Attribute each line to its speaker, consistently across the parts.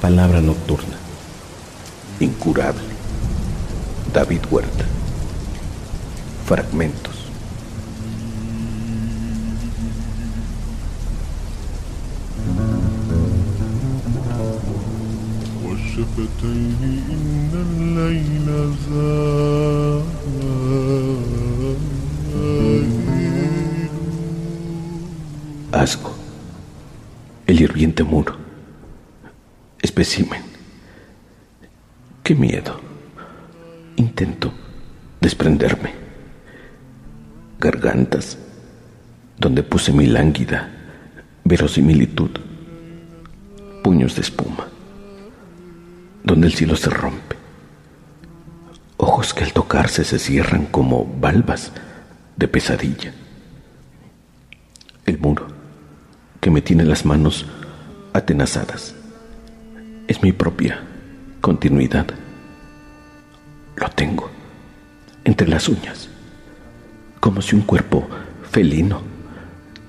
Speaker 1: Palabra nocturna. Incurable. David Huerta. Fragmentos. Asco. El hirviente muro. Especimen. Qué miedo. Intento desprenderme. Gargantas, donde puse mi lánguida verosimilitud. Puños de espuma, donde el cielo se rompe. Ojos que al tocarse se cierran como valvas de pesadilla. El muro que me tiene las manos atenazadas es mi propia continuidad. Lo tengo entre las uñas, como si un cuerpo felino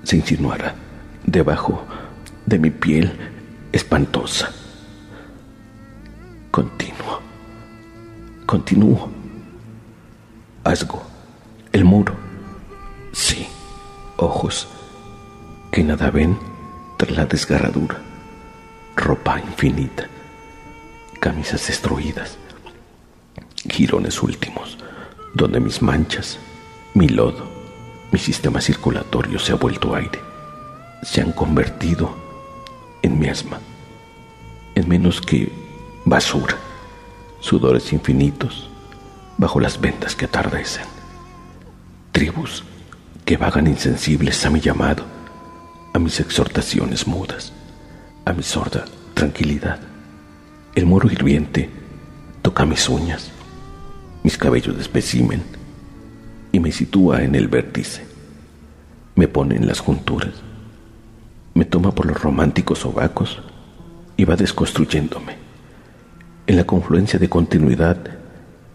Speaker 1: se insinuara debajo de mi piel espantosa. Continuo, continúo. Asgo, el muro. Sí, ojos que nada ven tras la desgarradura. Ropa infinita, camisas destruidas, girones últimos, donde mis manchas, mi lodo, mi sistema circulatorio se ha vuelto aire, se han convertido en miasma, en menos que basura, sudores infinitos bajo las ventas que atardecen, tribus que vagan insensibles a mi llamado, a mis exhortaciones mudas, a mi sorda tranquilidad. El muro hirviente toca mis uñas, mis cabellos de especimen y me sitúa en el vértice. Me pone en las junturas, me toma por los románticos sobacos y va desconstruyéndome. En la confluencia de continuidad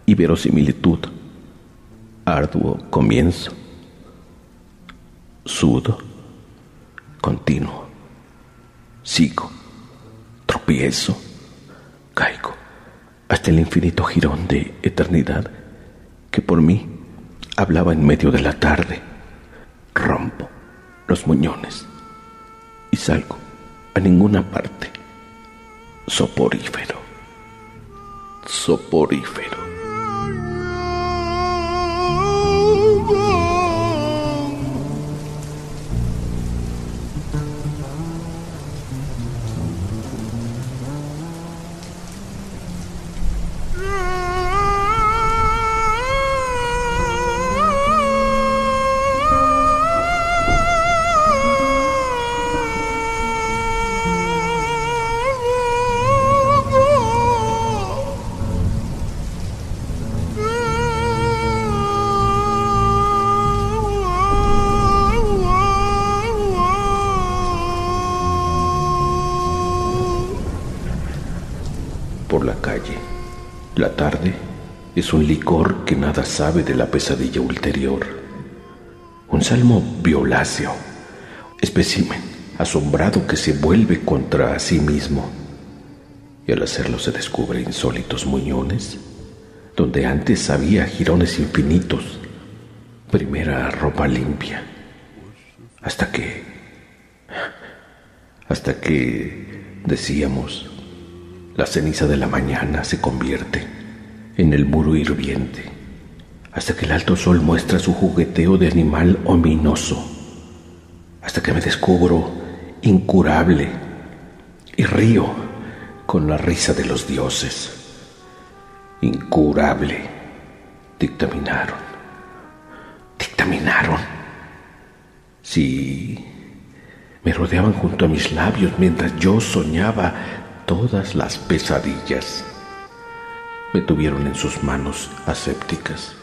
Speaker 1: y verosimilitud, arduo comienzo, sudo, continuo, sigo, tropiezo, caigo, hasta el infinito jirón de eternidad que por mí hablaba en medio de la tarde. Rompo los muñones y salgo a ninguna parte. Soporífero, soporífero. La tarde es un licor que nada sabe de la pesadilla ulterior. Un salmo violáceo, espécimen asombrado que se vuelve contra sí mismo. Y al hacerlo se descubre insólitos muñones, donde antes había jirones infinitos, primera ropa limpia, hasta que, hasta que decíamos, la ceniza de la mañana se convierte en el muro hirviente, hasta que el alto sol muestra su jugueteo de animal ominoso, hasta que me descubro incurable y río con la risa de los dioses. Incurable, dictaminaron, dictaminaron. Sí, me rodeaban junto a mis labios mientras yo soñaba todas las pesadillas. Me tuvieron en sus manos asépticas,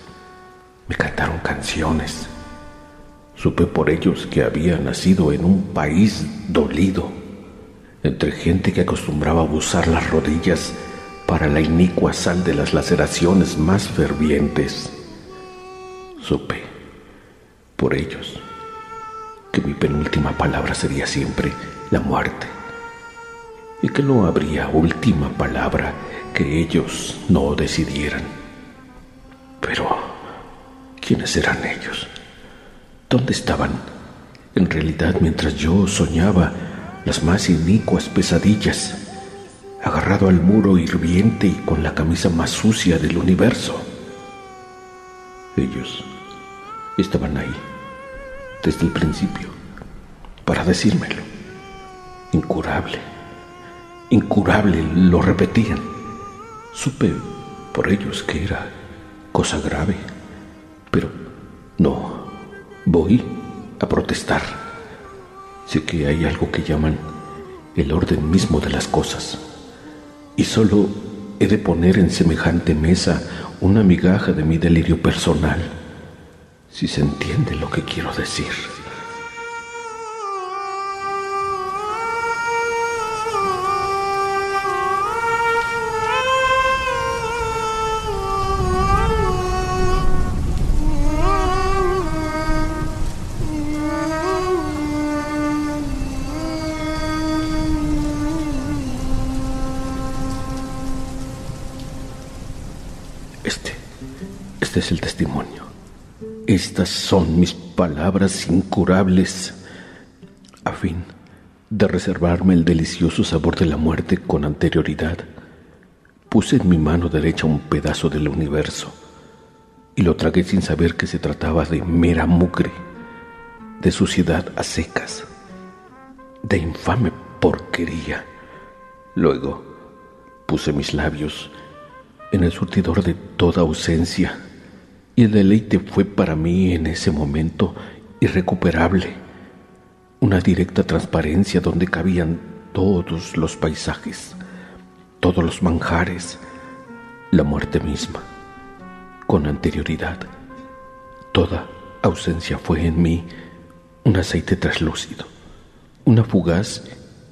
Speaker 1: me cantaron canciones, Supe por ellos que había nacido en un país dolido, entre gente que acostumbraba a abusar las rodillas para la inicua sal de las laceraciones más fervientes. Supe por ellos que mi penúltima palabra sería siempre la muerte y que no habría última palabra que ellos no decidieran. Pero, ¿quiénes eran ellos? ¿Dónde estaban? En realidad, mientras yo soñaba las más inicuas pesadillas, agarrado al muro hirviente y con la camisa más sucia del universo. Ellos estaban ahí desde el principio para decírmelo. Incurable, incurable, lo repetían. Supe por ellos que era cosa grave, pero no, voy a protestar. Sé que hay algo que llaman el orden mismo de las cosas, y solo he de poner en semejante mesa una migaja de mi delirio personal, si se entiende lo que quiero decir. Este es el testimonio. Estas son mis palabras incurables a fin de reservarme el delicioso sabor de la muerte con anterioridad. Puse en mi mano derecha un pedazo del universo y lo tragué sin saber que se trataba de mera mugre, de suciedad a secas, de infame porquería. Luego puse mis labios en el surtidor de toda ausencia y el deleite fue para mí en ese momento irrecuperable, una directa transparencia donde cabían todos los paisajes, todos los manjares, la muerte misma, con anterioridad. Toda ausencia fue en mí un aceite traslúcido, una fugaz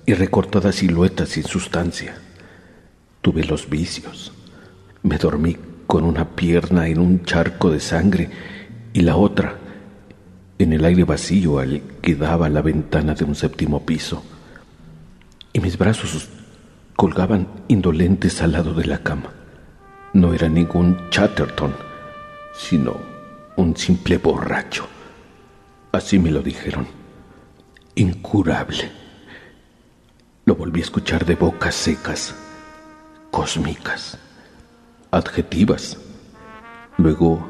Speaker 1: y recortada silueta sin sustancia. Tuve los vicios, me dormí con una pierna en un charco de sangre y la otra en el aire vacío al que daba la ventana de un séptimo piso. Y mis brazos colgaban indolentes al lado de la cama. No era ningún Chatterton, sino un simple borracho. Así me lo dijeron. Incurable. Lo volví a escuchar de bocas secas, cósmicas adjetivas. Luego,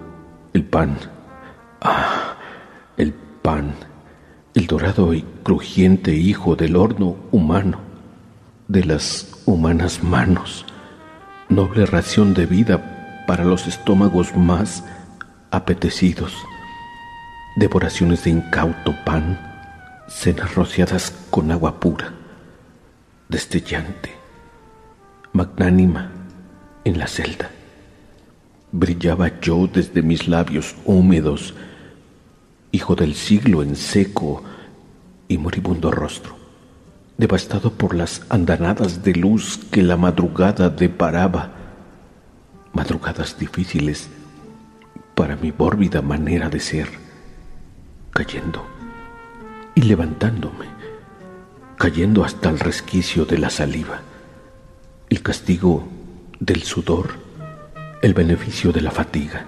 Speaker 1: el pan. Ah, el pan, el dorado y crujiente hijo del horno humano, de las humanas manos, noble ración de vida para los estómagos más apetecidos, devoraciones de incauto pan, cenas rociadas con agua pura, destellante, magnánima, en la celda. Brillaba yo desde mis labios húmedos, hijo del siglo en seco y moribundo rostro, devastado por las andanadas de luz que la madrugada deparaba, madrugadas difíciles para mi bórbida manera de ser, cayendo y levantándome, cayendo hasta el resquicio de la saliva, el castigo del sudor, el beneficio de la fatiga,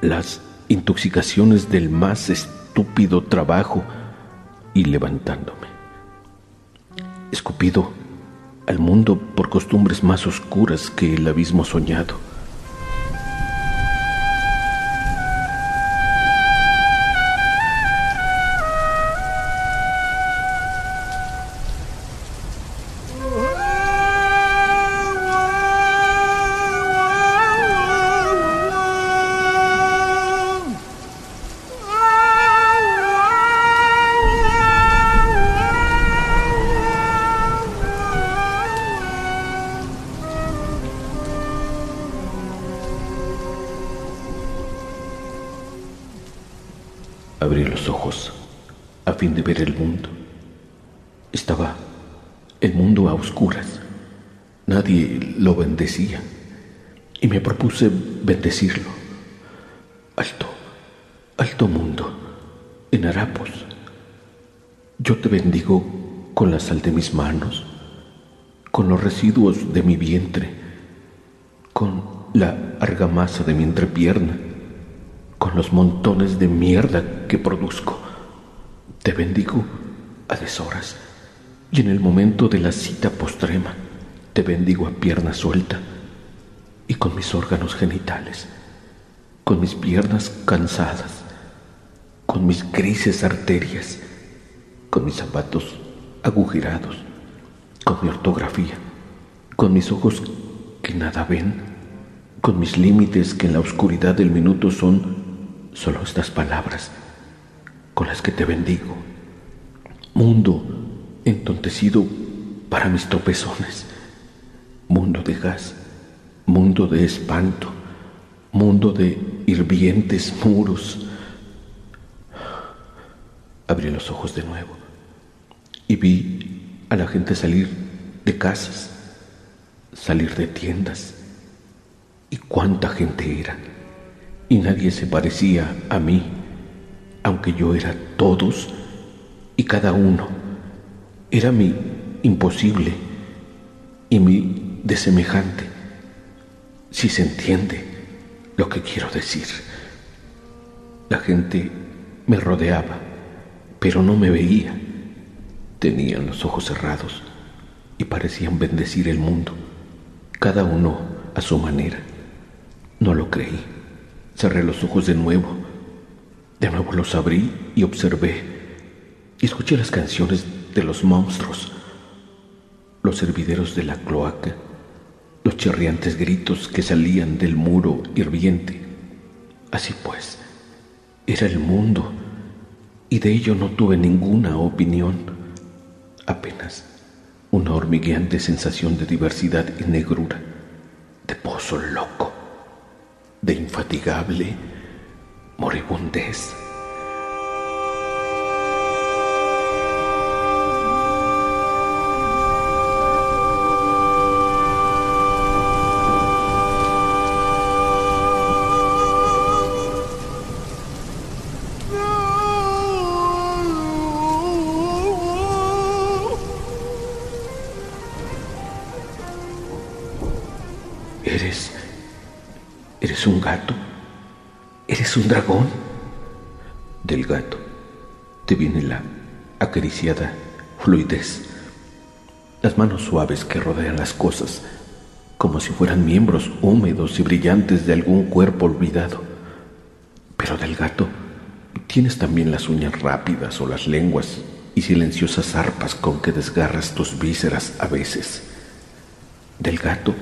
Speaker 1: las intoxicaciones del más estúpido trabajo y levantándome. Escupido al mundo por costumbres más oscuras que el abismo soñado residuos de mi vientre, con la argamasa de mi entrepierna, con los montones de mierda que produzco. Te bendigo a deshoras y en el momento de la cita postrema te bendigo a pierna suelta y con mis órganos genitales, con mis piernas cansadas, con mis grises arterias, con mis zapatos agujerados, con mi ortografía, con mis ojos que nada ven, con mis límites que en la oscuridad del minuto son solo estas palabras con las que te bendigo. Mundo entontecido para mis tropezones, mundo de gas, mundo de espanto, mundo de hirvientes muros. Abrí los ojos de nuevo y vi a la gente salir de casas, salir de tiendas. Y cuánta gente era. Y nadie se parecía a mí, aunque yo era todos y cada uno. Era mi imposible y mi desemejante, si se entiende lo que quiero decir. La gente me rodeaba, pero no me veía. Tenían los ojos cerrados y parecían bendecir el mundo, cada uno a su manera. No lo creí. Cerré los ojos de nuevo. De nuevo los abrí y observé. Y escuché las canciones de los monstruos, los hervideros de la cloaca, los chirriantes gritos que salían del muro hirviente. Así pues, era el mundo y de ello no tuve ninguna opinión apenas una hormigueante sensación de diversidad y negrura, de pozo loco, de infatigable moribundez. Eres... Eres un gato. Eres un dragón. Del gato te viene la acariciada fluidez, las manos suaves que rodean las cosas, como si fueran miembros húmedos y brillantes de algún cuerpo olvidado. Pero del gato tienes también las uñas rápidas o las lenguas y silenciosas arpas con que desgarras tus vísceras a veces. Del gato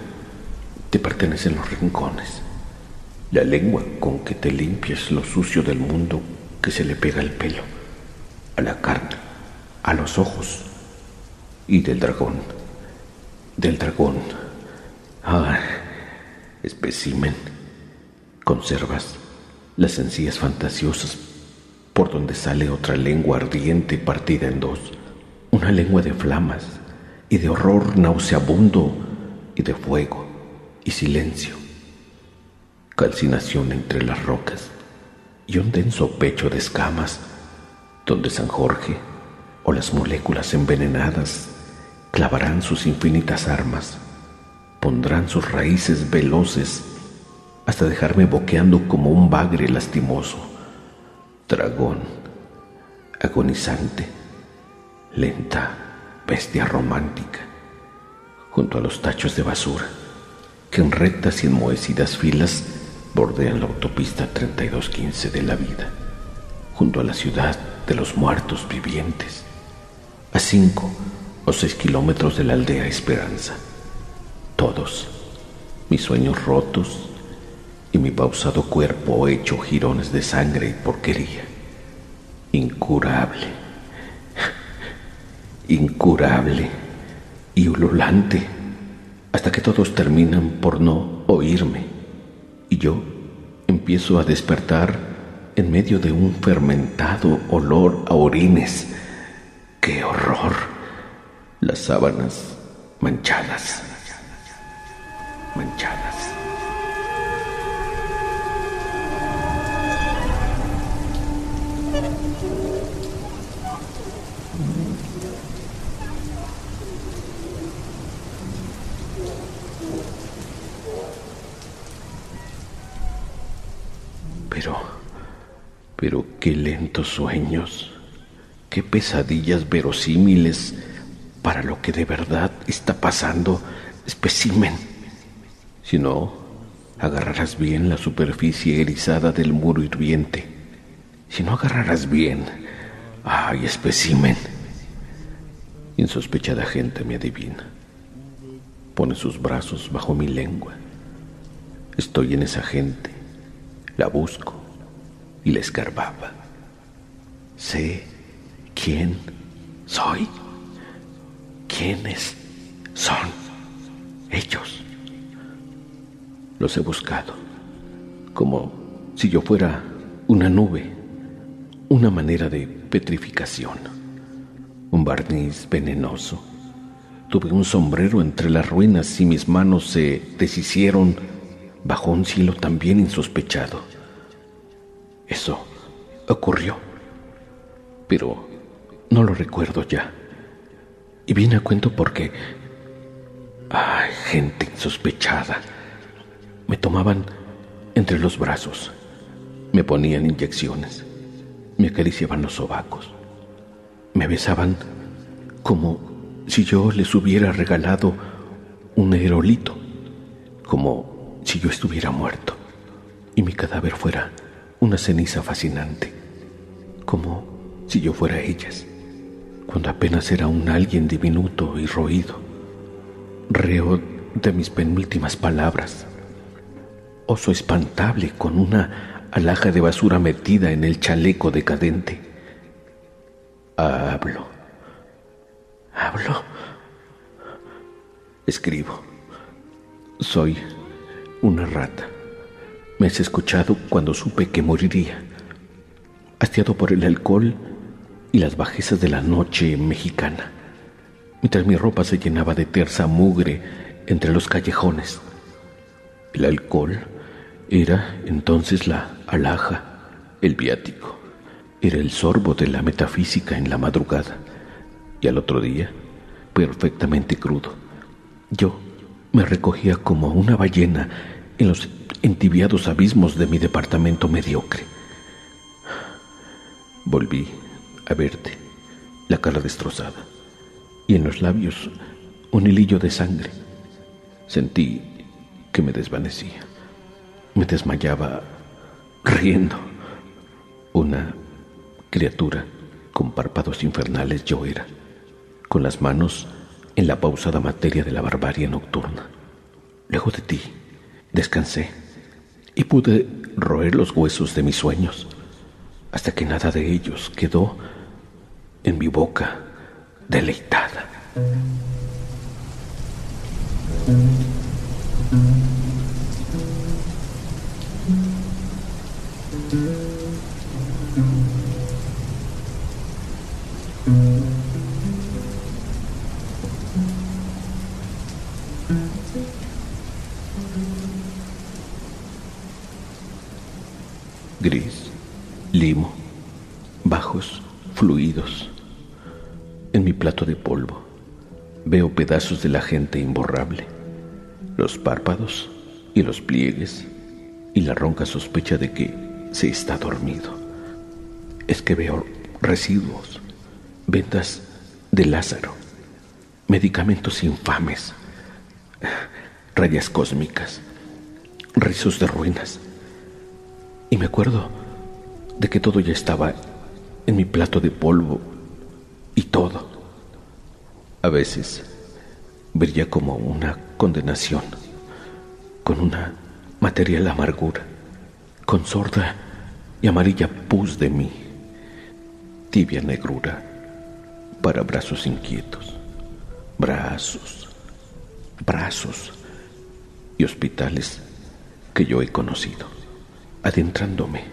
Speaker 1: te pertenecen los rincones, la lengua con que te limpias lo sucio del mundo que se le pega al pelo, a la carne, a los ojos y del dragón, del dragón. Ah, especimen, conservas las encías fantasiosas por donde sale otra lengua ardiente partida en dos, una lengua de flamas y de horror nauseabundo y de fuego y silencio, calcinación entre las rocas y un denso pecho de escamas donde San Jorge o las moléculas envenenadas clavarán sus infinitas armas, pondrán sus raíces veloces hasta dejarme boqueando como un bagre lastimoso, dragón, agonizante, lenta, bestia romántica, junto a los tachos de basura que en rectas y enmohecidas filas bordean la autopista 3215 de la vida, junto a la ciudad de los muertos vivientes, a cinco o seis kilómetros de la aldea Esperanza. Todos, mis sueños rotos y mi pausado cuerpo hecho jirones de sangre y porquería. Incurable, incurable y ululante hasta que todos terminan por no oírme y yo empiezo a despertar en medio de un fermentado olor a orines. ¡Qué horror! Las sábanas manchadas, manchadas. Pero, pero qué lentos sueños, qué pesadillas verosímiles para lo que de verdad está pasando, especimen. Si no, agarrarás bien la superficie erizada del muro hirviente. Si no agarrarás bien, ay, especimen. Insospechada gente me adivina. Pone sus brazos bajo mi lengua. Estoy en esa gente, la busco y la escarbaba. Sé quién soy. ¿Quiénes son ellos? Los he buscado, como si yo fuera una nube, una manera de petrificación, un barniz venenoso. Tuve un sombrero entre las ruinas y mis manos se deshicieron bajo un cielo también insospechado. Eso ocurrió, pero no lo recuerdo ya. Y vine a cuento porque... Ay, gente insospechada. Me tomaban entre los brazos, me ponían inyecciones, me acariciaban los sobacos, me besaban como si yo les hubiera regalado un aerolito, como si yo estuviera muerto y mi cadáver fuera una ceniza fascinante, como si yo fuera ellas cuando apenas era un alguien diminuto y roído, reo de mis penúltimas palabras, oso espantable con una alhaja de basura metida en el chaleco decadente. Hablo, hablo, escribo, soy una rata. Me has escuchado cuando supe que moriría, hastiado por el alcohol y las bajezas de la noche mexicana, mientras mi ropa se llenaba de tersa mugre entre los callejones. El alcohol era entonces la alhaja, el viático, era el sorbo de la metafísica en la madrugada, y al otro día, perfectamente crudo, yo me recogía como una ballena en los entibiados abismos de mi departamento mediocre. Volví a verte, la cara destrozada, y en los labios un hilillo de sangre. Sentí que me desvanecía, me desmayaba riendo. Una criatura con párpados infernales yo era, con las manos en la pausada materia de la barbarie nocturna. Luego de ti, descansé y pude roer los huesos de mis sueños, hasta que nada de ellos quedó en mi boca deleitada. Veo pedazos de la gente imborrable, los párpados y los pliegues y la ronca sospecha de que se está dormido. Es que veo residuos, ventas de Lázaro, medicamentos infames, rayas cósmicas, rizos de ruinas. Y me acuerdo de que todo ya estaba en mi plato de polvo y todo. A veces brilla como una condenación, con una material amargura, con sorda y amarilla pus de mí, tibia negrura para brazos inquietos, brazos, brazos y hospitales que yo he conocido, adentrándome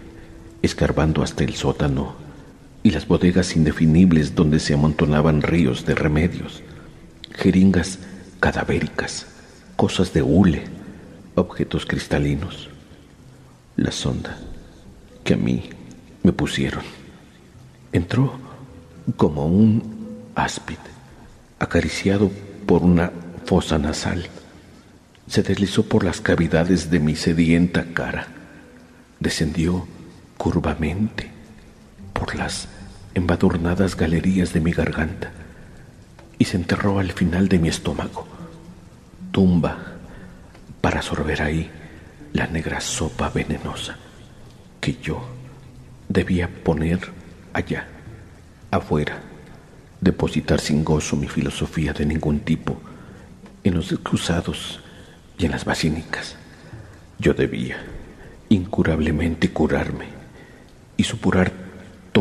Speaker 1: escarbando hasta el sótano y las bodegas indefinibles donde se amontonaban ríos de remedios, jeringas cadavéricas, cosas de hule, objetos cristalinos. La sonda que a mí me pusieron entró como un áspid acariciado por una fosa nasal. Se deslizó por las cavidades de mi sedienta cara, descendió curvamente por las embadurnadas galerías de mi garganta y se enterró al final de mi estómago, tumba para sorber ahí la negra sopa venenosa que yo debía poner allá, afuera, depositar sin gozo mi filosofía de ningún tipo en los excusados y en las basílicas. Yo debía incurablemente curarme y supurar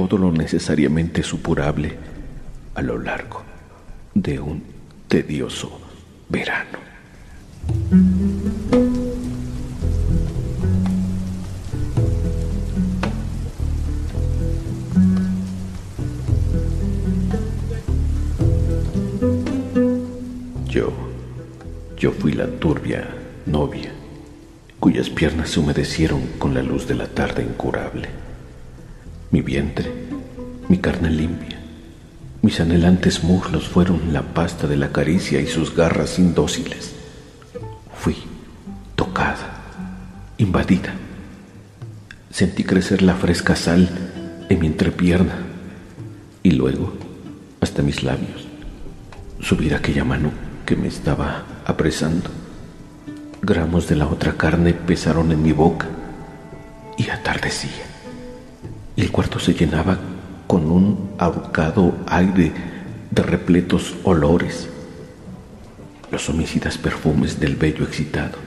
Speaker 1: todo lo necesariamente supurable a lo largo de un tedioso verano. Yo, yo fui la turbia novia, cuyas piernas se humedecieron con la luz de la tarde incurable. Mi vientre, mi carne limpia, mis anhelantes muslos fueron la pasta de la caricia y sus garras indóciles. Fui tocada, invadida. Sentí crecer la fresca sal en mi entrepierna y luego hasta mis labios subir aquella mano que me estaba apresando. Gramos de la otra carne pesaron en mi boca y atardecía. El cuarto se llenaba con un ahorcado aire de repletos olores, los homicidas perfumes del bello excitado,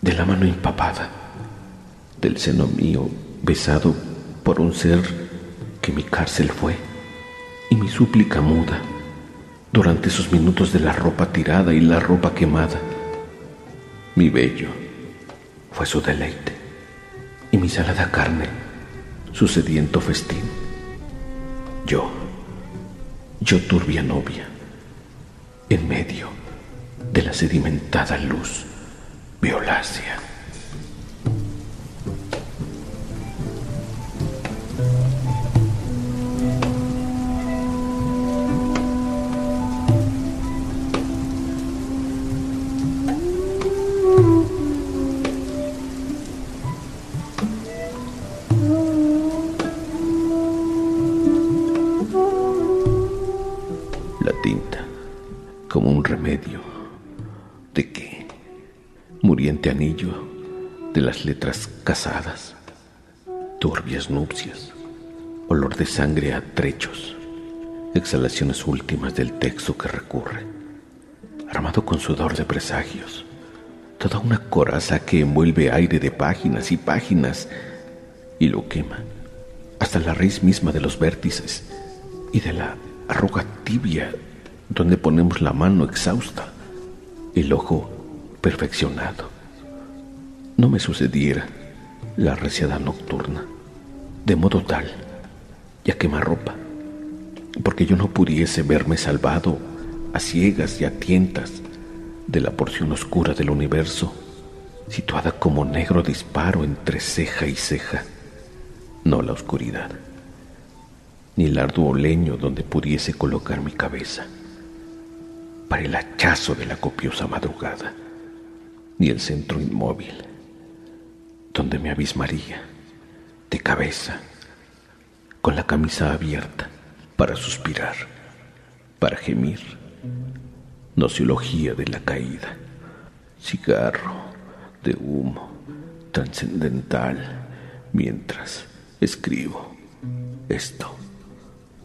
Speaker 1: de la mano empapada, del seno mío besado por un ser que mi cárcel fue y mi súplica muda durante esos minutos de la ropa tirada y la ropa quemada. Mi bello fue su deleite y mi salada carne su sediento festín. Yo, yo turbia novia, en medio de la sedimentada luz violácea. Anillo de las letras casadas, turbias nupcias, olor de sangre a trechos, exhalaciones últimas del texto que recurre, armado con sudor de presagios, toda una coraza que envuelve aire de páginas y páginas y lo quema hasta la raíz misma de los vértices y de la arruga tibia donde ponemos la mano exhausta, el ojo perfeccionado no me sucediera la reciada nocturna, de modo tal, ya ropa, porque yo no pudiese verme salvado a ciegas y a tientas de la porción oscura del universo, situada como negro disparo entre ceja y ceja, no la oscuridad, ni el arduo leño donde pudiese colocar mi cabeza, para el hachazo de la copiosa madrugada, ni el centro inmóvil donde me abismaría de cabeza, con la camisa abierta, para suspirar, para gemir, nociología de la caída, cigarro de humo trascendental, mientras escribo esto,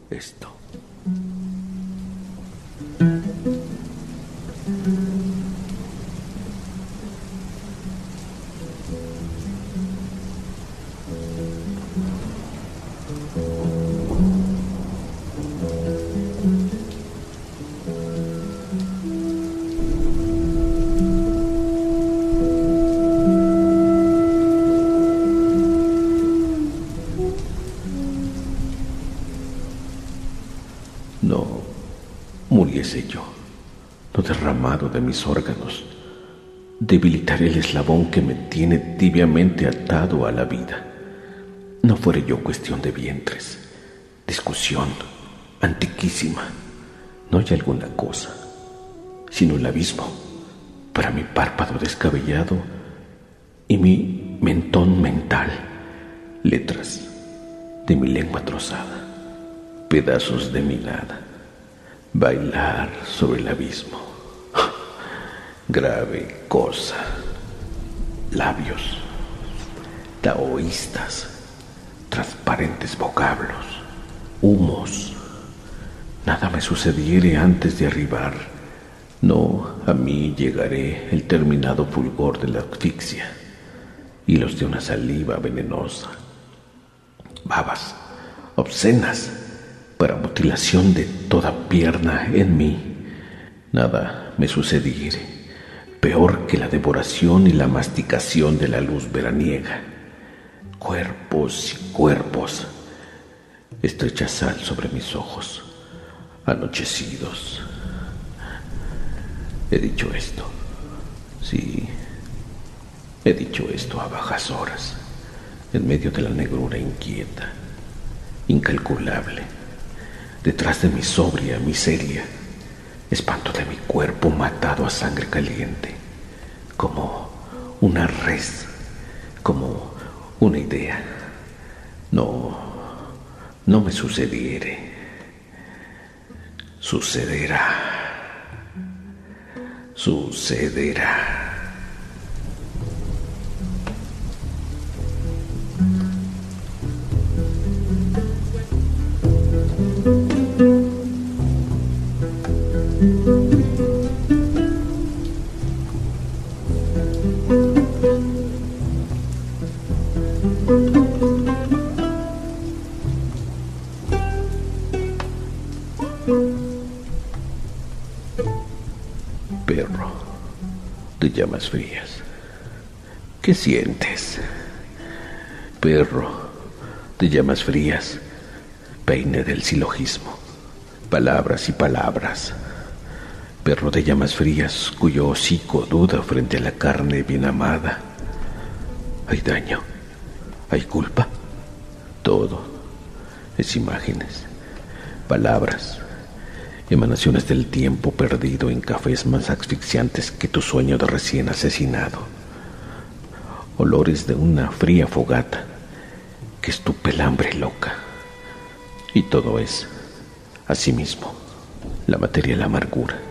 Speaker 1: esto. De mis órganos, debilitaré el eslabón que me tiene tibiamente atado a la vida. No fuere yo cuestión de vientres, discusión antiquísima. No hay alguna cosa, sino el abismo para mi párpado descabellado y mi mentón mental, letras de mi lengua trozada, pedazos de mi nada, bailar sobre el abismo, grave cosa, labios, taoístas, transparentes vocablos, humos, nada me sucediere antes de arribar, no a mí llegaré el terminado fulgor de la asfixia y los de una saliva venenosa. Babas obscenas para mutilación de toda pierna en mí. Nada me sucediere, peor que la devoración y la masticación de la luz veraniega. Cuerpos y cuerpos, estrecha sal sobre mis ojos, anochecidos. He dicho esto, sí, he dicho esto a bajas horas en medio de la negrura inquieta, incalculable, detrás de mi sobria miseria, espanto de mi cuerpo matado a sangre caliente, como una res, como una idea. No, no me sucediere. Sucederá. Sucederá. Perro de llamas frías, ¿qué sientes? Perro de llamas frías, peine del silogismo, palabras y palabras. Perro de llamas frías cuyo hocico duda frente a la carne bien amada. Hay daño, hay culpa, todo es imágenes, palabras, emanaciones del tiempo perdido en cafés más asfixiantes que tu sueño de recién asesinado, olores de una fría fogata que es tu pelambre loca. Y todo es, asimismo, la materia de la amargura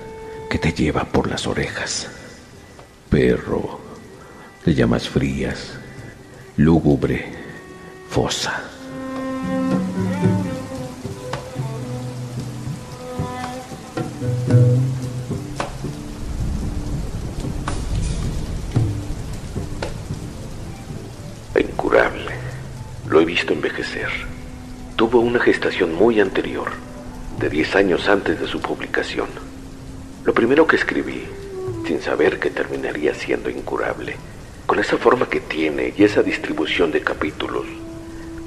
Speaker 1: que te lleva por las orejas. Perro de llamas frías, lúgubre, fosa. Incurable. Lo he visto envejecer. Tuvo una gestación muy anterior, de 10 años antes de su publicación. Lo primero que escribí, sin saber que terminaría siendo incurable, con esa forma que tiene y esa distribución de capítulos,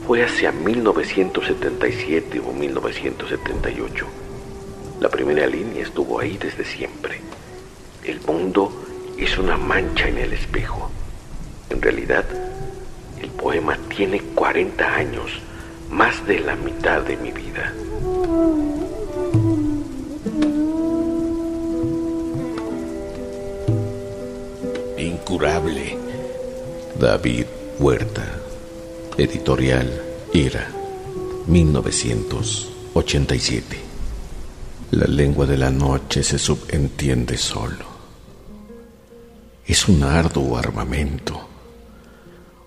Speaker 1: fue hacia 1977 o 1978. La primera línea estuvo ahí desde siempre. El mundo es una mancha en el espejo. En realidad, el poema tiene 40 años, más de la mitad de mi vida. David Huerta. Editorial Era. 1987. La lengua de la noche se subentiende solo. Es un arduo armamento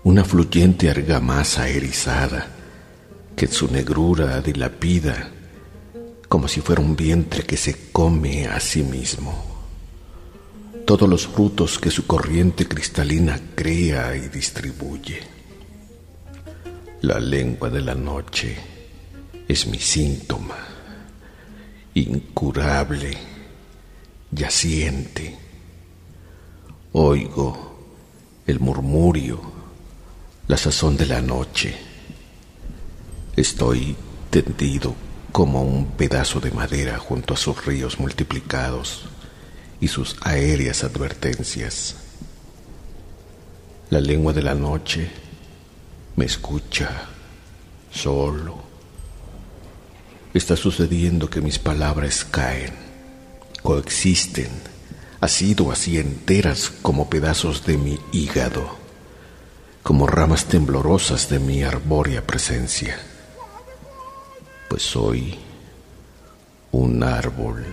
Speaker 1: una fluyente argamasa erizada que su negrura dilapida como si fuera un vientre que se come a sí mismo. Todos los frutos que su corriente cristalina crea y distribuye. La lengua de la noche es mi síntoma, incurable, yaciente. Oigo el murmurio la sazón de la noche. Estoy tendido como un pedazo de madera junto a sus ríos multiplicados y sus aéreas advertencias. La lengua de la noche me escucha solo. Está sucediendo que mis palabras caen, coexisten, así o así enteras como pedazos de mi hígado, como ramas temblorosas de mi arbórea presencia pues soy un árbol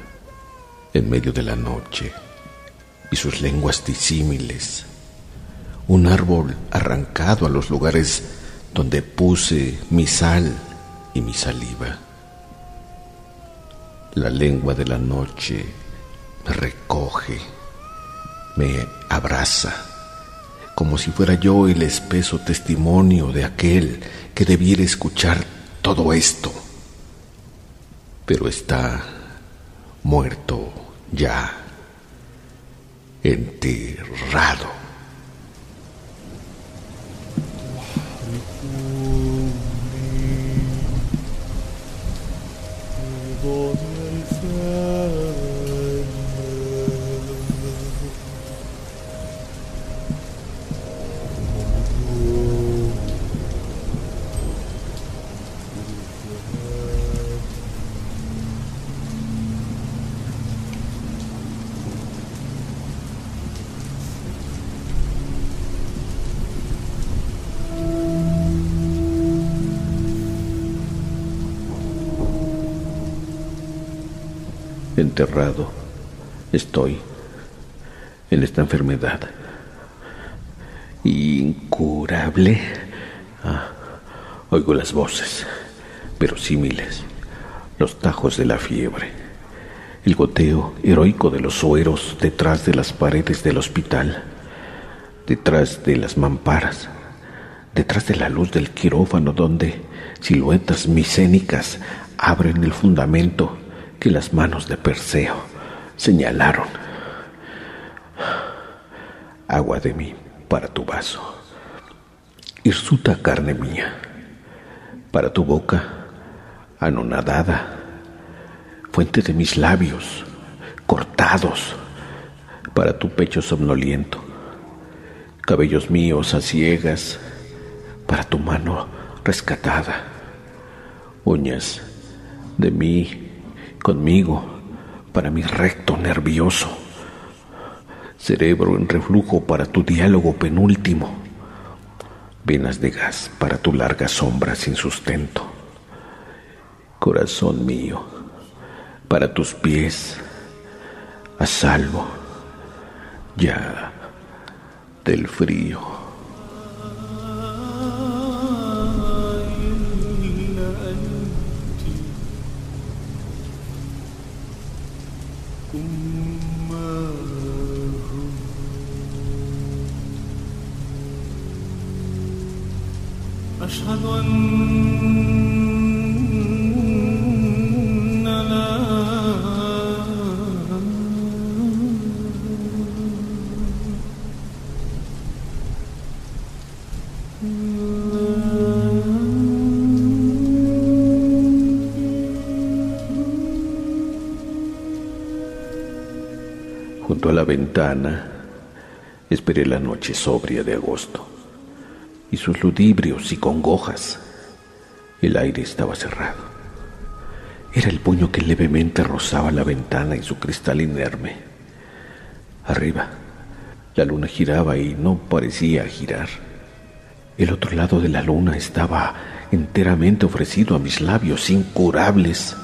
Speaker 1: en medio de la noche y sus lenguas disímiles, un árbol arrancado a los lugares donde puse mi sal y mi saliva. La lengua de la noche me recoge, me abraza, como si fuera yo el espeso testimonio de aquel que debiera escuchar todo esto pero está muerto ya, enterrado. Estoy en esta enfermedad. Incurable. Ah, oigo las voces, pero símiles, los tajos de la fiebre, el goteo heroico de los sueros detrás de las paredes del hospital, detrás de las mamparas, detrás de la luz del quirófano donde siluetas micénicas abren el fundamento que las manos de Perseo señalaron. Agua de mí para tu vaso. Hirsuta carne mía, para tu boca anonadada, fuente de mis labios cortados, para tu pecho somnoliento, cabellos míos a ciegas, para tu mano rescatada, uñas de mí conmigo para mi recto nervioso, cerebro en reflujo para tu diálogo penúltimo, venas de gas para tu larga sombra sin sustento, corazón mío, para tus pies, a salvo ya del frío. Ventana esperé la noche sobria de agosto y sus ludibrios y congojas. El aire estaba cerrado. Era el puño que levemente rozaba la ventana y su cristal inerme. Arriba, la luna giraba y no parecía girar. El otro lado de la luna estaba enteramente ofrecido a mis labios incurables,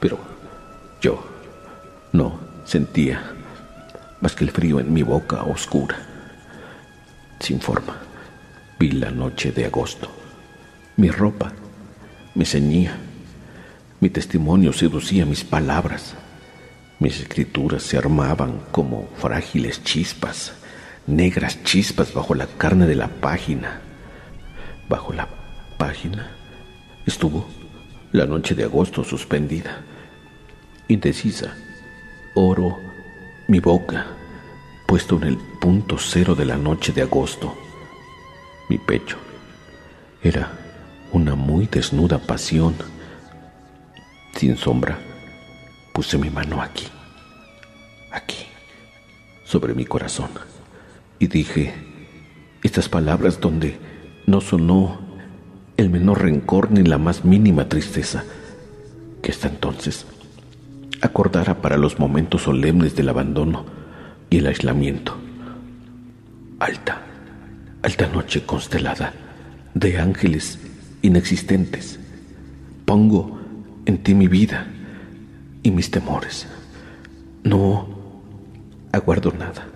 Speaker 1: pero yo no sentía más que el frío en mi boca oscura, sin forma. Vi la noche de agosto. Mi ropa me ceñía. Mi testimonio seducía mis palabras. Mis escrituras se armaban como frágiles chispas, negras chispas bajo la carne de la página. Bajo la página estuvo la noche de agosto suspendida, indecisa, oro mi boca, puesto en el punto cero de la noche de agosto mi pecho. Era una muy desnuda pasión Sin sombra, puse mi mano aquí, aquí, sobre mi corazón, y dije estas palabras donde no sonó el menor rencor ni la más mínima tristeza que hasta entonces acordara para los momentos solemnes del abandono y el aislamiento. Alta, alta noche constelada de ángeles inexistentes, pongo en ti mi vida y mis temores. No aguardo nada,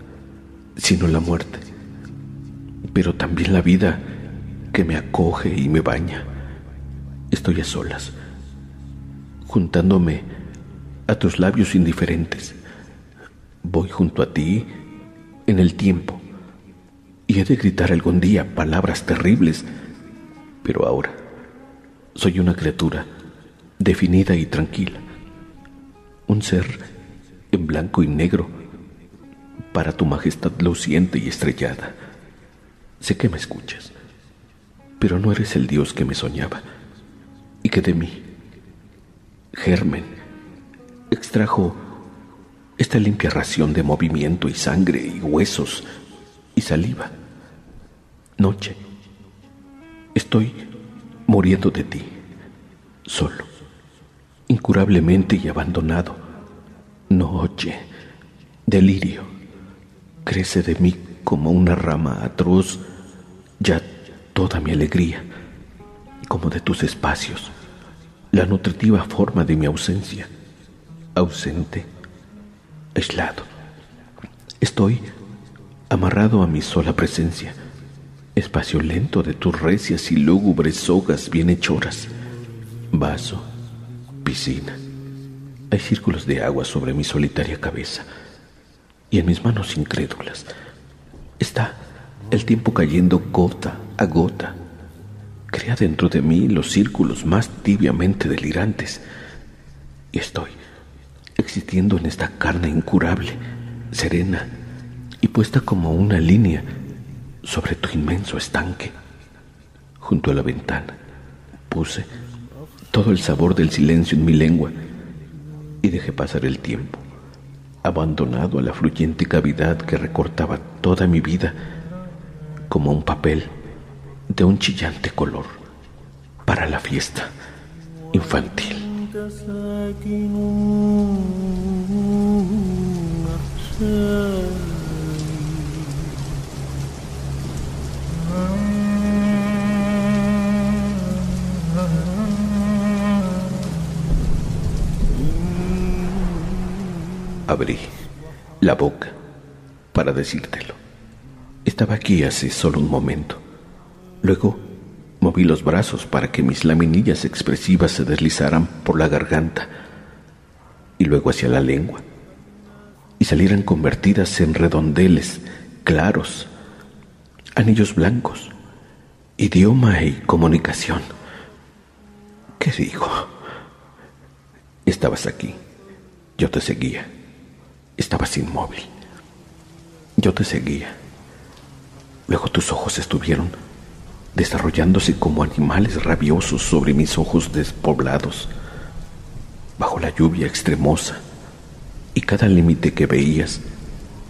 Speaker 1: sino la muerte, pero también la vida que me acoge y me baña. Estoy a solas, juntándome a tus labios indiferentes. Voy junto a ti en el tiempo y he de gritar algún día palabras terribles, pero ahora soy una criatura definida y tranquila, un ser en blanco y negro para tu majestad luciente y estrellada. Sé que me escuchas pero no eres el Dios que me soñaba y que de mí, germen, extrajo esta limpia ración de movimiento y sangre y huesos y saliva. Noche, estoy muriendo de ti, solo, incurablemente y abandonado. Noche, delirio, crece de mí como una rama atroz, ya toda mi alegría, como de tus espacios, la nutritiva forma de mi ausencia, ausente, aislado. Estoy amarrado a mi sola presencia, espacio lento de tus recias y lúgubres sogas bienhechoras, vaso, piscina. Hay círculos de agua sobre mi solitaria cabeza y en mis manos incrédulas está el tiempo cayendo gota a gota, crea dentro de mí los círculos más tibiamente delirantes. Y estoy existiendo en esta carne incurable, serena y puesta como una línea sobre tu inmenso estanque. Junto a la ventana puse todo el sabor del silencio en mi lengua y dejé pasar el tiempo, abandonado a la fluyente cavidad que recortaba toda mi vida como un papel de un chillante color para la fiesta infantil. Abrí la boca para decírtelo. Estaba aquí hace solo un momento. Luego moví los brazos para que mis laminillas expresivas se deslizaran por la garganta y luego hacia la lengua y salieran convertidas en redondeles claros, anillos blancos, idioma y comunicación. ¿Qué digo? Estabas aquí, yo te seguía, estabas inmóvil, yo te seguía Luego tus ojos estuvieron desarrollándose como animales rabiosos sobre mis ojos despoblados, bajo la lluvia extremosa, y cada límite que veías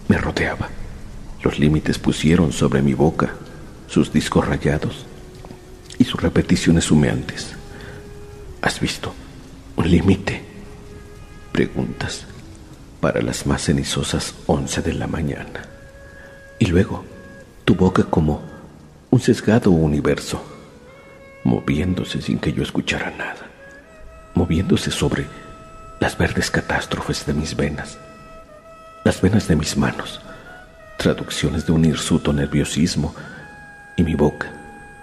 Speaker 1: me rodeaba. Los límites pusieron sobre mi boca sus discos rayados y sus repeticiones humeantes. ¿Has visto un límite? Preguntas para las más cenizosas once de la mañana. Y luego tu boca como un sesgado universo, moviéndose sin que yo escuchara nada, moviéndose sobre las verdes catástrofes de mis venas, las venas de mis manos, traducciones de un hirsuto nerviosismo, y mi boca,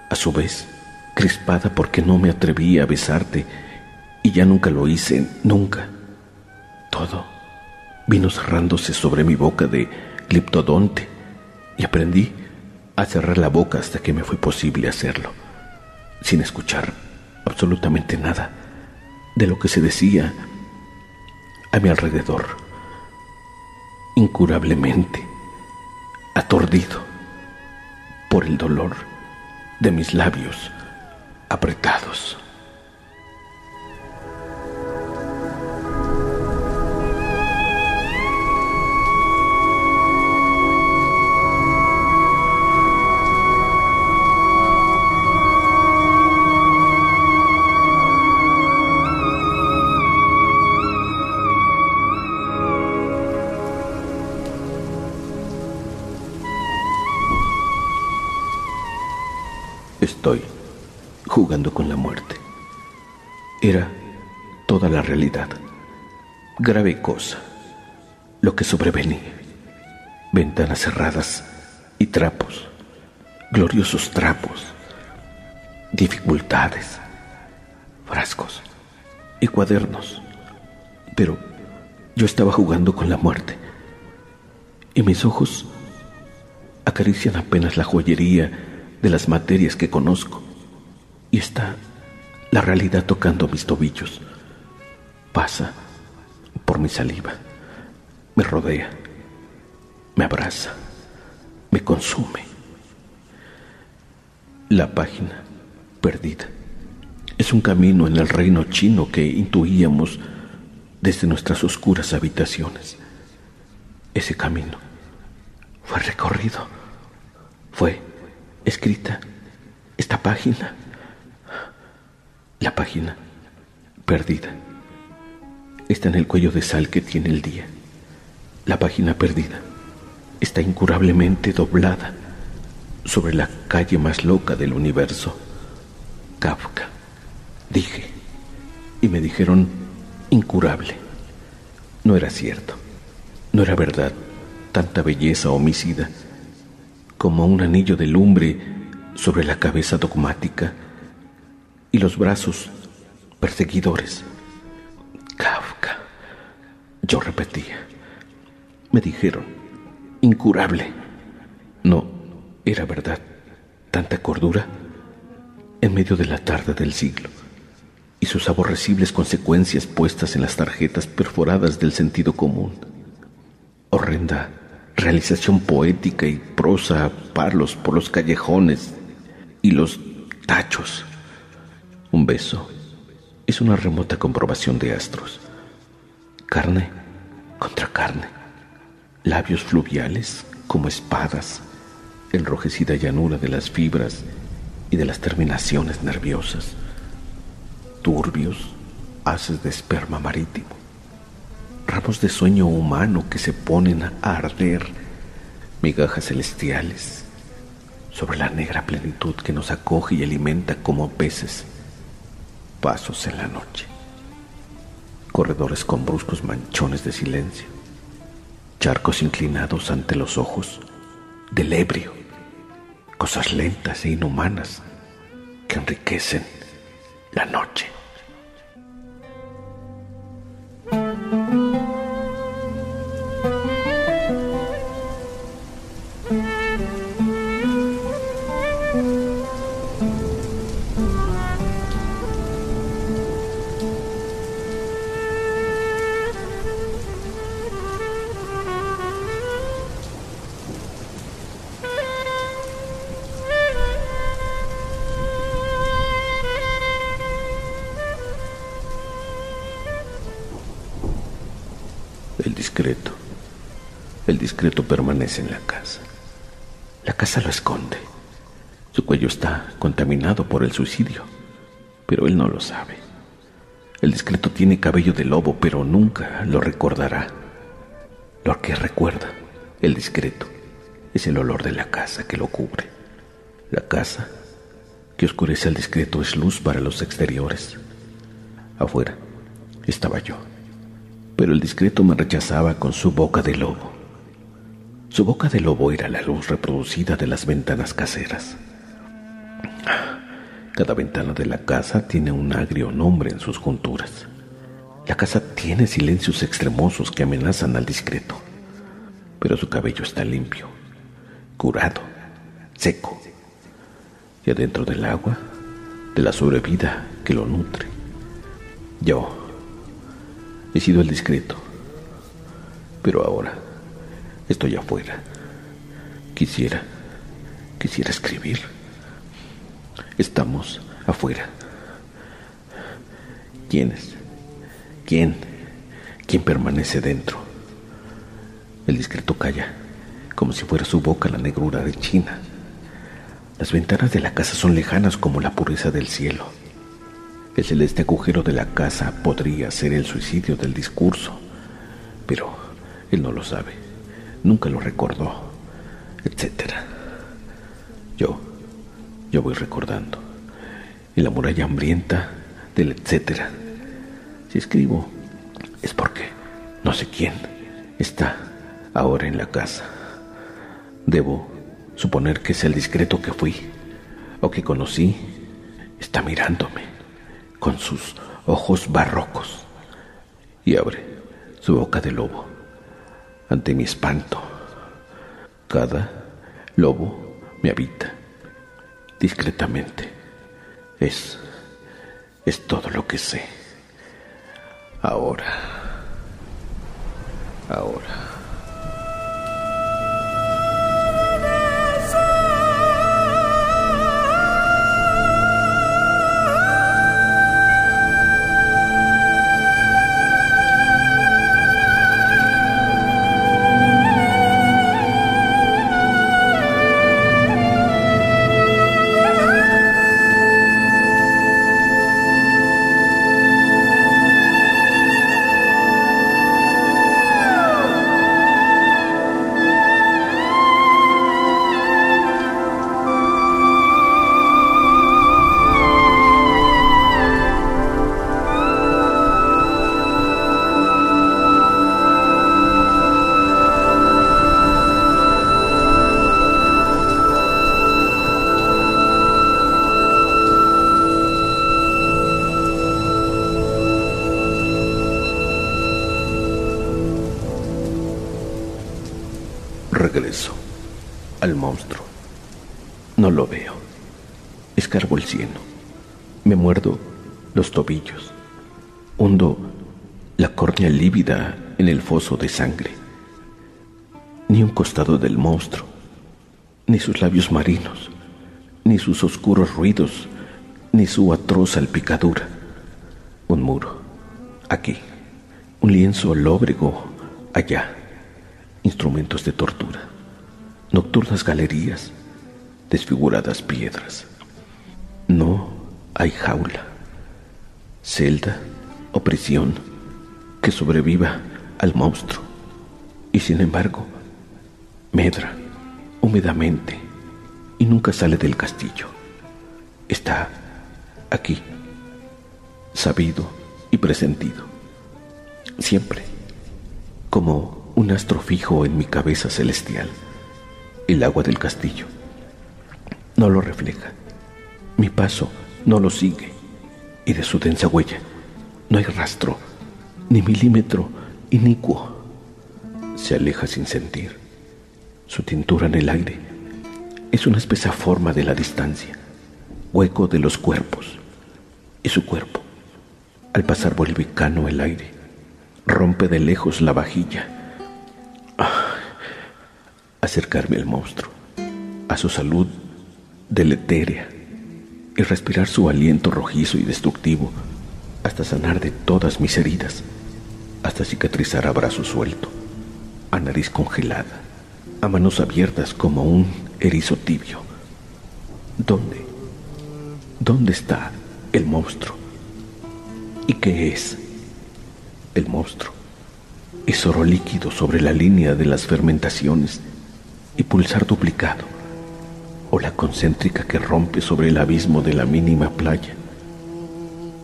Speaker 1: a su vez, crispada porque no me atreví a besarte y ya nunca lo hice, nunca. Todo vino cerrándose sobre mi boca de gliptodonte y aprendí a cerrar la boca hasta que me fue posible hacerlo, sin escuchar absolutamente nada de lo que se decía a mi alrededor, incurablemente aturdido por el dolor de mis labios apretados. Estoy jugando con la muerte. Era toda la realidad. Grave cosa. Lo que sobrevenía. Ventanas cerradas y trapos. Gloriosos trapos. Dificultades. Frascos y cuadernos. Pero yo estaba jugando con la muerte. Y mis ojos acarician apenas la joyería de las materias que conozco. Y está la realidad tocando mis tobillos. Pasa por mi saliva, me rodea, me abraza, me consume. La página perdida es un camino en el reino chino que intuíamos desde nuestras oscuras habitaciones. Ese camino fue recorrido, fue escrita esta página, la página perdida. Está en el cuello de sal que tiene el día. La página perdida está incurablemente doblada sobre la calle más loca del universo, Kafka. Dije, y me dijeron incurable. No era cierto, no era verdad tanta belleza homicida como un anillo de lumbre sobre la cabeza dogmática y los brazos perseguidores. Kafka. Yo repetía. Me dijeron, incurable. No, era verdad. Tanta cordura en medio de la tarde del siglo y sus aborrecibles consecuencias puestas en las tarjetas perforadas del sentido común. Horrenda realización poética y prosa palos por los callejones y los tachos. Un beso es una remota comprobación de astros. Carne contra carne. Labios fluviales como espadas. Enrojecida llanura de las fibras y de las terminaciones nerviosas turbios haces de esperma marítimo, ramos de sueño humano que se ponen a arder, migajas celestiales sobre la negra plenitud que nos acoge y alimenta como peces, pasos en la noche, corredores con bruscos manchones de silencio, charcos inclinados ante los ojos del ebrio, cosas lentas e inhumanas que enriquecen la noche. Discreto permanece en la casa. La casa lo esconde. Su cuello está contaminado por el suicidio, pero él no lo sabe. El discreto tiene cabello de lobo, pero nunca lo recordará. Lo que recuerda, el discreto, es el olor de la casa que lo cubre. La casa que oscurece al discreto es luz para los exteriores. Afuera estaba yo pero el discreto me rechazaba con su boca de lobo. Su boca de lobo era la luz reproducida de las ventanas caseras. Cada ventana de la casa tiene un agrio nombre en sus junturas. La casa tiene silencios extremosos que amenazan al discreto, pero su cabello está limpio, curado, seco, y adentro del agua, de la sobrevida que lo nutre. Yo, He sido el discreto. Pero ahora estoy afuera. Quisiera, quisiera escribir. Estamos afuera. ¿Quién es? ¿Quién? ¿Quién permanece dentro? El discreto calla, como si fuera su boca la negrura de China. Las ventanas de la casa son lejanas como la pureza del cielo. El celeste agujero de la casa podría ser el suicidio del discurso, pero él no lo sabe, nunca lo recordó, etc. Yo, Yo voy recordando. En la muralla hambrienta del etcétera. Si escribo es porque no sé quién está ahora en la casa. Debo suponer que es el discreto que fui o que conocí. Está mirándome con sus ojos barrocos y abre su boca de lobo ante mi espanto. Cada lobo me habita discretamente. Es es todo lo que sé. Ahora. Ahora. Regreso al monstruo. No lo veo. Escarbo el cieno. Me muerdo los tobillos. Hundo la córnea lívida en el foso de sangre. Ni un costado del monstruo, ni sus labios marinos, ni sus oscuros ruidos, ni su atroz salpicadura. Un muro, aquí. Un lienzo lóbrego, allá instrumentos de tortura, nocturnas galerías, desfiguradas piedras. No hay jaula, celda o prisión que sobreviva al monstruo y sin embargo medra húmedamente y nunca sale del castillo. Está aquí, sabido y presentido, siempre como un astro fijo en mi cabeza celestial, el agua del castillo. No lo refleja, mi paso no lo sigue, y de su densa huella no hay rastro, ni milímetro inicuo. Se aleja sin sentir. Su tintura en el aire es una espesa forma de la distancia, hueco de los cuerpos, y su cuerpo, al pasar bolivicano el aire, rompe de lejos la vajilla acercarme al monstruo, a su salud deletérea y respirar su aliento rojizo y destructivo hasta sanar de todas mis heridas, hasta cicatrizar a brazo suelto, a nariz congelada, a manos abiertas como un erizo tibio. ¿Dónde? ¿Dónde está el monstruo? ¿Y qué es el monstruo? Es oro líquido sobre la línea de las fermentaciones y pulsar duplicado, o la concéntrica que rompe sobre el abismo de la mínima playa.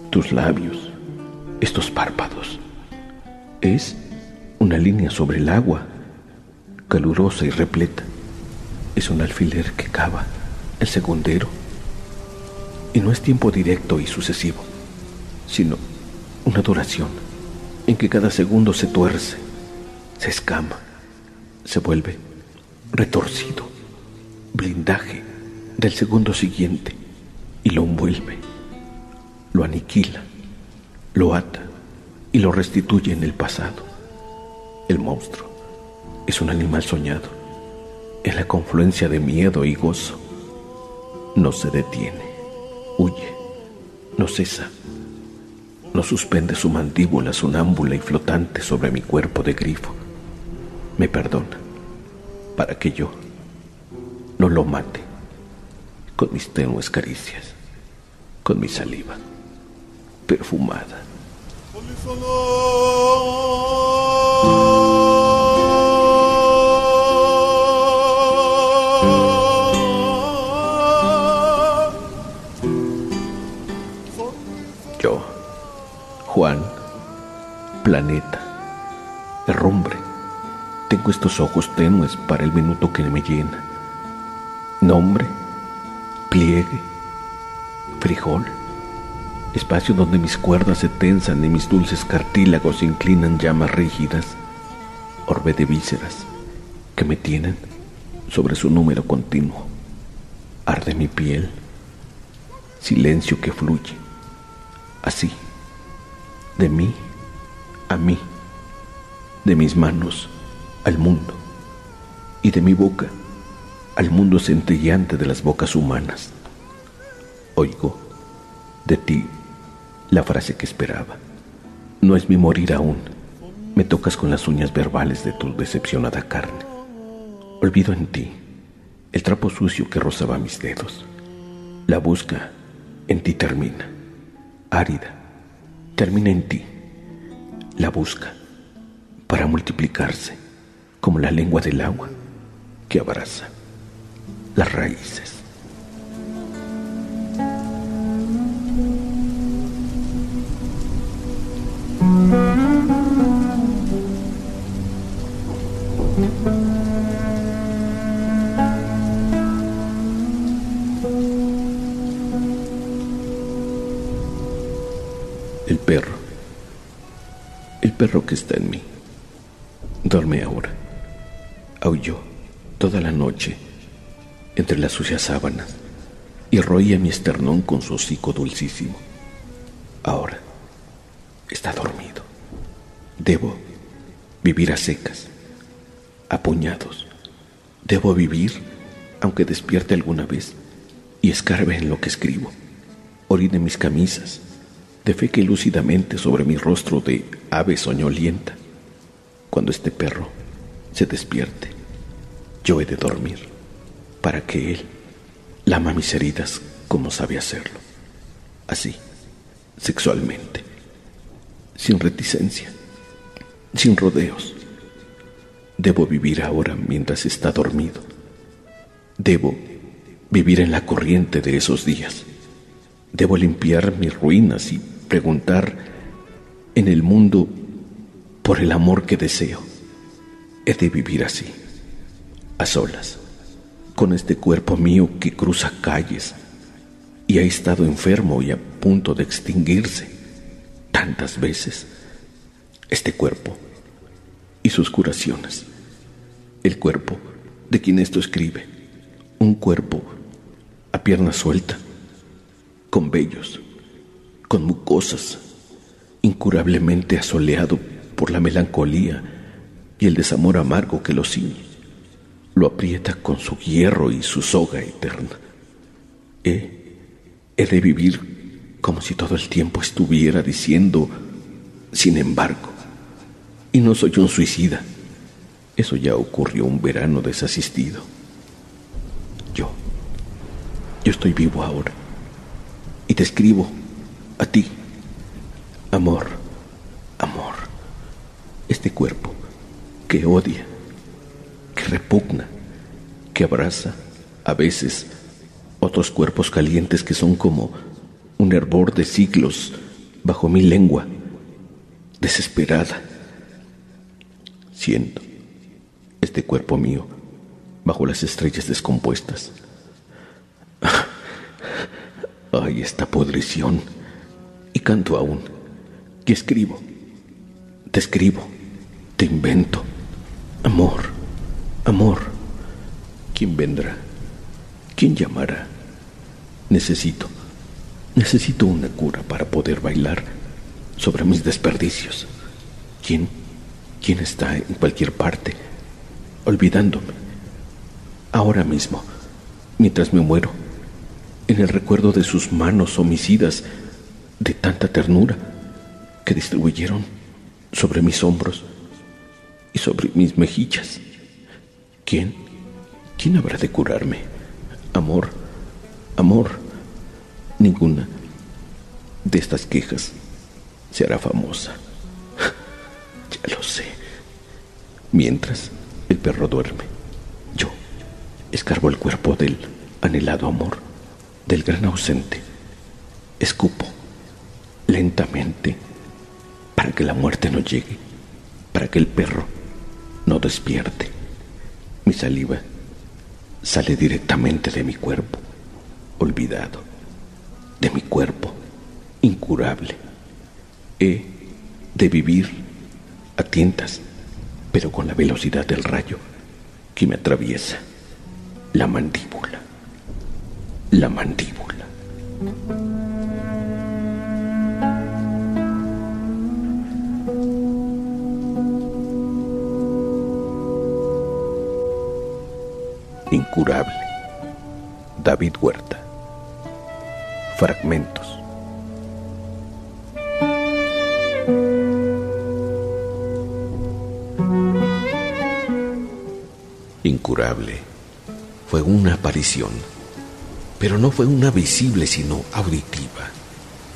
Speaker 1: Tus labios, estos párpados, es una línea sobre el agua, calurosa y repleta. Es un alfiler que cava el segundero. Y no es tiempo directo y sucesivo, sino una duración en que cada segundo se tuerce, se escama, se vuelve retorcido, blindaje del segundo siguiente y lo envuelve, lo aniquila, lo ata y lo restituye en el pasado. El monstruo es un animal soñado en la confluencia de miedo y gozo. No se detiene, huye, no cesa, no suspende su mandíbula sonámbula y flotante sobre mi cuerpo de grifo. Me perdona para que yo no lo mate con mis tenues caricias, con mi saliva perfumada. Planeta, herrumbre. Tengo estos ojos tenues para el minuto que me llena. Nombre, pliegue, frijol, espacio donde mis cuerdas se tensan y mis dulces cartílagos se inclinan llamas rígidas, orbe de vísceras que me tienen sobre su número continuo. Arde mi piel, silencio que fluye, así, de mí a mí, de mis manos al mundo y de mi boca al mundo centellante de las bocas humanas. Oigo de ti la frase que esperaba. No es mi morir aún. Me tocas con las uñas verbales de tu decepcionada carne. Olvido en ti el trapo sucio que rozaba mis dedos. La busca en ti termina. Árida, termina en ti. La busca para multiplicarse como la lengua del agua que abraza las raíces. Perro que está en mí, duerme ahora, aulló toda la noche entre las sucias sábanas y roía mi esternón con su hocico dulcísimo. Ahora está dormido. Debo vivir a secas, a puñados. Debo vivir aunque despierte alguna vez y escarbe en lo que escribo. Orine mis camisas, defeque lúcidamente sobre mi rostro de ave soñolienta. Cuando este perro se despierte, yo he de dormir para que Él lama mis heridas como sabe hacerlo. Así, sexualmente, sin reticencia, sin rodeos. Debo vivir ahora mientras está dormido. Debo vivir en la corriente de esos días. Debo limpiar mis ruinas y preguntar en el mundo por el amor que deseo. He de vivir así, a solas con este cuerpo mío que cruza calles y ha estado enfermo y a punto de extinguirse tantas veces. Este cuerpo y sus curaciones. El cuerpo de quien esto escribe. Un cuerpo a pierna suelta, con vellos, con mucosas, incurablemente asoleado por la melancolía y el desamor amargo que lo ciñe lo aprieta con su hierro y su soga eterna. He, he de vivir como si todo el tiempo estuviera diciendo, sin embargo, y no soy un suicida. Eso ya ocurrió un verano desasistido. Yo, yo estoy vivo ahora y te escribo a ti, amor, amor, este cuerpo que odia que repugna, que abraza, a veces, otros cuerpos calientes que son como un hervor de siglos bajo mi lengua, desesperada. Siento este cuerpo mío bajo las estrellas descompuestas. Ay, esta podrición. Canto aún. Y escribo. Te escribo. Te invento. Amor. Amor, ¿quién vendrá? ¿Quién llamará? Necesito, necesito una cura para poder bailar sobre mis desperdicios. ¿Quién, quién está en cualquier parte, olvidándome? Ahora mismo, mientras me muero, en el recuerdo de sus manos homicidas de tanta ternura que distribuyeron sobre mis hombros y sobre mis mejillas. ¿Quién? ¿Quién habrá de curarme? Amor, amor. Ninguna de estas quejas se hará famosa. Ya lo sé. Mientras el perro duerme, yo escarbo el cuerpo del anhelado amor, del gran ausente. Escupo lentamente para que la muerte no llegue, para que el perro no despierte. Mi saliva sale directamente de mi cuerpo, olvidado, de mi cuerpo, incurable. He de vivir a tientas, pero con la velocidad del rayo que me atraviesa la mandíbula, la mandíbula. Incurable. David Huerta. Fragmentos. Incurable. Fue una aparición, pero no fue una visible sino auditiva.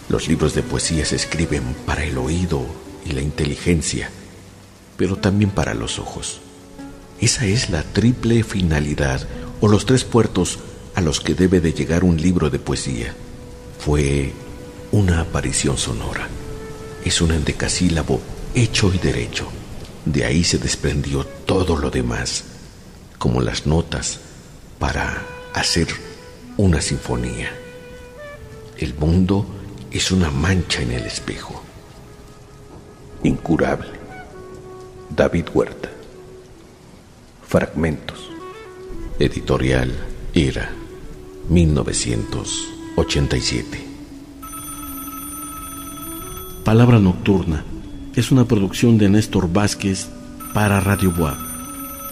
Speaker 1: Los libros de poesía se escriben para el oído y la inteligencia, pero también para los ojos. Esa es la triple finalidad o los tres puertos a los que debe de llegar un libro de poesía. Fue una aparición sonora. Es un endecasílabo hecho y derecho. De ahí se desprendió todo lo demás, como las notas para hacer una sinfonía. El mundo es una mancha en el espejo. Incurable. David Huerta. Fragmentos. Editorial Era, 1987.
Speaker 2: Palabra Nocturna es una producción de Néstor Vázquez para Radio Boa.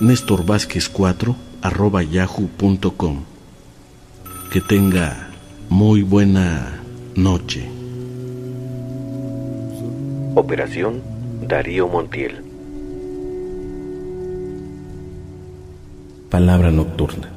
Speaker 2: Néstor Vázquez 4 arroba yahoo.com. Que tenga muy buena noche.
Speaker 1: Operación Darío Montiel.
Speaker 2: Palabra nocturna.